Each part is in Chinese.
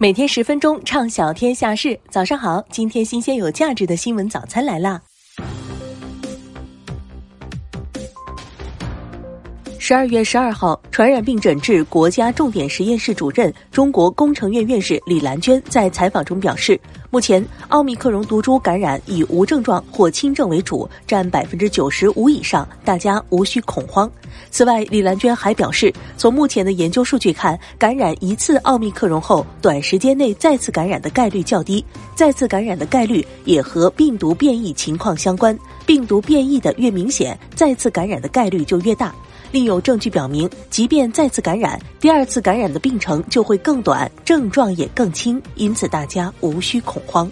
每天十分钟，畅晓天下事。早上好，今天新鲜有价值的新闻早餐来了！十二月十二号，传染病诊治国家重点实验室主任、中国工程院院士李兰娟在采访中表示，目前奥密克戎毒株感染以无症状或轻症为主，占百分之九十五以上，大家无需恐慌。此外，李兰娟还表示，从目前的研究数据看，感染一次奥密克戎后，短时间内再次感染的概率较低，再次感染的概率也和病毒变异情况相关。病毒变异的越明显，再次感染的概率就越大。另有证据表明，即便再次感染，第二次感染的病程就会更短，症状也更轻，因此大家无需恐慌。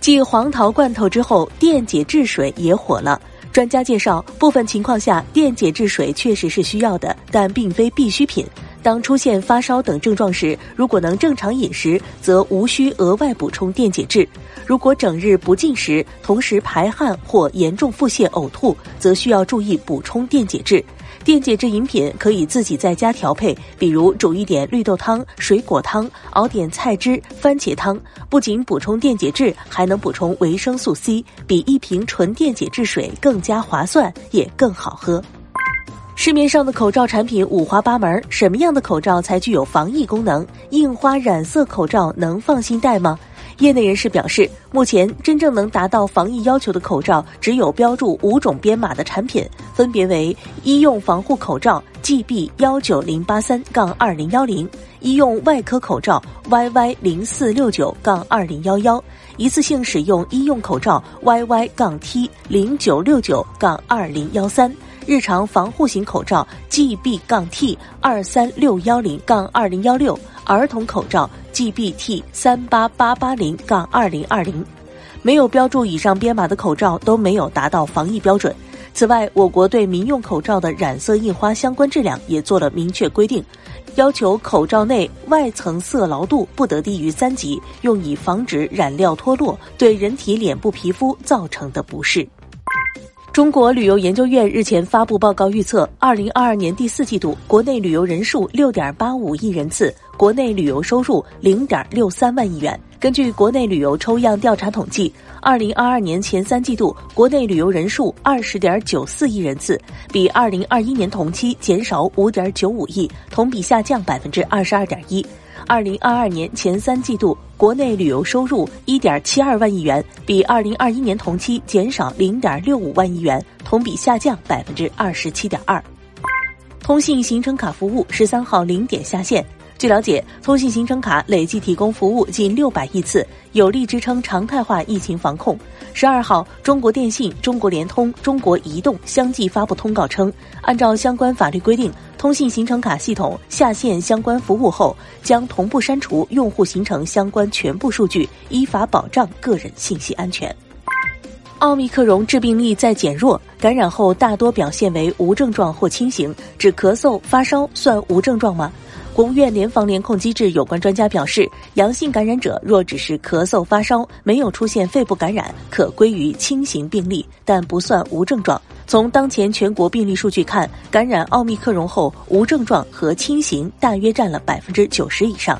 继黄桃罐头之后，电解质水也火了。专家介绍，部分情况下，电解质水确实是需要的，但并非必需品。当出现发烧等症状时，如果能正常饮食，则无需额外补充电解质；如果整日不进食，同时排汗或严重腹泻、呕吐，则需要注意补充电解质。电解质饮品可以自己在家调配，比如煮一点绿豆汤、水果汤，熬点菜汁、番茄汤，不仅补充电解质，还能补充维生素 C，比一瓶纯电解质水更加划算，也更好喝。市面上的口罩产品五花八门，什么样的口罩才具有防疫功能？印花染色口罩能放心戴吗？业内人士表示，目前真正能达到防疫要求的口罩，只有标注五种编码的产品，分别为医用防护口罩 GB 幺九零八三杠二零幺零，医用外科口罩 YY 零四六九杠二零幺幺，一次性使用医用口罩 YY 杠 T 零九六九杠二零幺三，日常防护型口罩 GB 杠 T 二三六幺零杠二零幺六。儿童口罩 GBT 三八八八零杠二零二零，没有标注以上编码的口罩都没有达到防疫标准。此外，我国对民用口罩的染色印花相关质量也做了明确规定，要求口罩内外层色牢度不得低于三级，用以防止染料脱落对人体脸部皮肤造成的不适。中国旅游研究院日前发布报告，预测二零二二年第四季度国内旅游人数六点八五亿人次。国内旅游收入零点六三万亿元。根据国内旅游抽样调查统计，二零二二年前三季度国内旅游人数二十点九四亿人次，比二零二一年同期减少五点九五亿，同比下降百分之二十二点一。二零二二年前三季度国内旅游收入一点七二万亿元，比二零二一年同期减少零点六五万亿元，同比下降百分之二十七点二。通信行程卡服务十三号零点下线。据了解，通信行程卡累计提供服务近六百亿次，有力支撑常态化疫情防控。十二号，中国电信、中国联通、中国移动相继发布通告称，按照相关法律规定，通信行程卡系统下线相关服务后，将同步删除用户行程相关全部数据，依法保障个人信息安全。奥密克戎致病力在减弱，感染后大多表现为无症状或轻型，只咳嗽发烧算无症状吗？国务院联防联控机制有关专家表示，阳性感染者若只是咳嗽发烧，没有出现肺部感染，可归于轻型病例，但不算无症状。从当前全国病例数据看，感染奥密克戎后无症状和轻型大约占了百分之九十以上。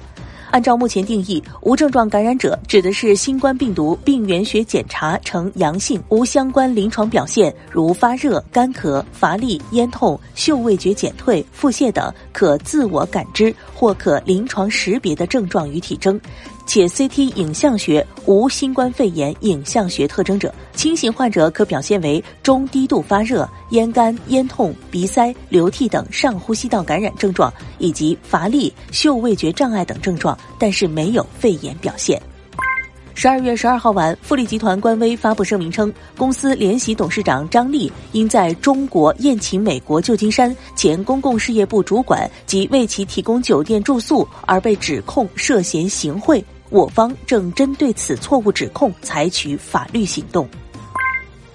按照目前定义，无症状感染者指的是新冠病毒病原学检查呈阳性，无相关临床表现，如发热、干咳、乏力、咽痛、嗅味觉减退、腹泻等可自我感知或可临床识别的症状与体征。且 CT 影像学无新冠肺炎影像学特征者，轻型患者可表现为中低度发热、咽干、咽痛、鼻塞、流涕等上呼吸道感染症状，以及乏力、嗅味觉障碍等症状，但是没有肺炎表现。十二月十二号晚，富力集团官微发布声明称，公司联席董事长张力因在中国宴请美国旧金山前公共事业部主管及为其提供酒店住宿而被指控涉嫌行贿。我方正针对此错误指控采取法律行动。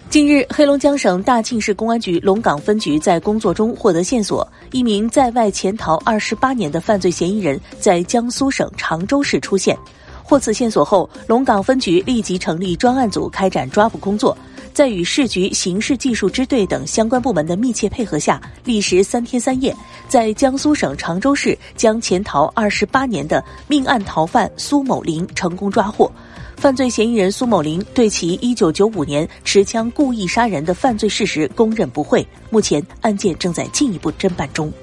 近日，黑龙江省大庆市公安局龙岗分局在工作中获得线索，一名在外潜逃二十八年的犯罪嫌疑人，在江苏省常州市出现。获此线索后，龙岗分局立即成立专案组开展抓捕工作。在与市局刑事技术支队等相关部门的密切配合下，历时三天三夜，在江苏省常州市将潜逃二十八年的命案逃犯苏某林成功抓获。犯罪嫌疑人苏某林对其一九九五年持枪故意杀人的犯罪事实供认不讳。目前案件正在进一步侦办中。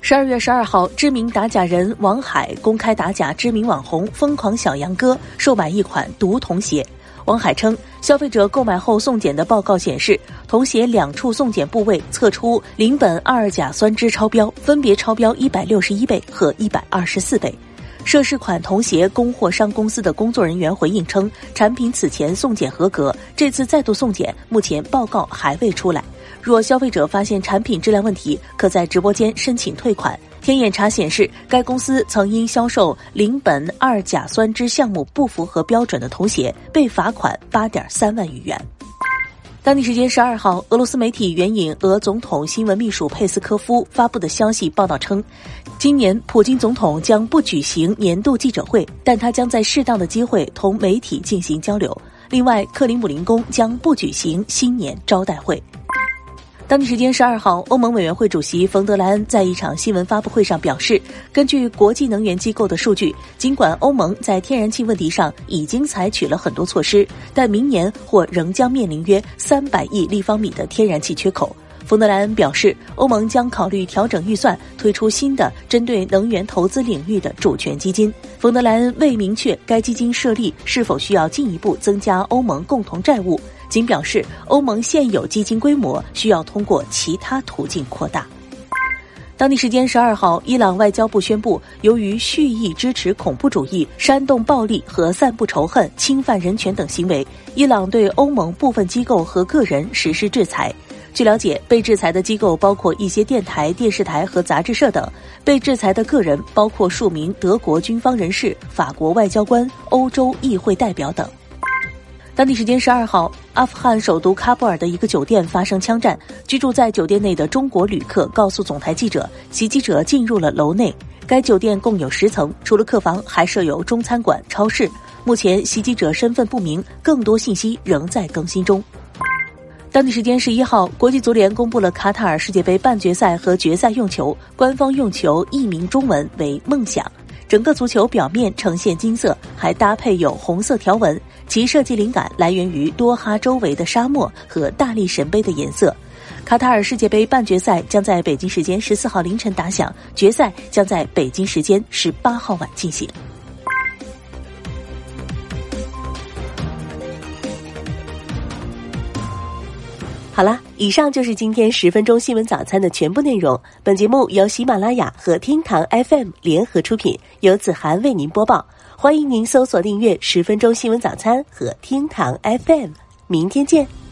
十二月十二号，知名打假人王海公开打假知名网红“疯狂小杨哥”售卖一款毒童鞋。王海称，消费者购买后送检的报告显示，童鞋两处送检部位测出邻苯二甲酸酯超标，分别超标一百六十一倍和一百二十四倍。涉事款童鞋供货商公司的工作人员回应称，产品此前送检合格，这次再度送检，目前报告还未出来。若消费者发现产品质量问题，可在直播间申请退款。天眼查显示，该公司曾因销售邻苯二甲酸酯项目不符合标准的童鞋，被罚款八点三万余元。当地时间十二号，俄罗斯媒体援引俄总统新闻秘书佩斯科夫发布的消息报道称，今年普京总统将不举行年度记者会，但他将在适当的机会同媒体进行交流。另外，克里姆林宫将不举行新年招待会。当地时间十二号，欧盟委员会主席冯德莱恩在一场新闻发布会上表示，根据国际能源机构的数据，尽管欧盟在天然气问题上已经采取了很多措施，但明年或仍将面临约三百亿立方米的天然气缺口。冯德莱恩表示，欧盟将考虑调整预算，推出新的针对能源投资领域的主权基金。冯德莱恩未明确该基金设立是否需要进一步增加欧盟共同债务。仅表示，欧盟现有基金规模需要通过其他途径扩大。当地时间十二号，伊朗外交部宣布，由于蓄意支持恐怖主义、煽动暴力和散布仇恨、侵犯人权等行为，伊朗对欧盟部分机构和个人实施制裁。据了解，被制裁的机构包括一些电台、电视台和杂志社等；被制裁的个人包括数名德国军方人士、法国外交官、欧洲议会代表等。当地时间十二号，阿富汗首都喀布尔的一个酒店发生枪战。居住在酒店内的中国旅客告诉总台记者，袭击者进入了楼内。该酒店共有十层，除了客房，还设有中餐馆、超市。目前袭击者身份不明，更多信息仍在更新中。当地时间十一号，国际足联公布了卡塔尔世界杯半决赛和决赛用球，官方用球译名中文为“梦想”。整个足球表面呈现金色，还搭配有红色条纹，其设计灵感来源于多哈周围的沙漠和大力神杯的颜色。卡塔尔世界杯半决赛将在北京时间十四号凌晨打响，决赛将在北京时间十八号晚进行。好了，以上就是今天十分钟新闻早餐的全部内容。本节目由喜马拉雅和厅堂 FM 联合出品，由子涵为您播报。欢迎您搜索订阅十分钟新闻早餐和厅堂 FM。明天见。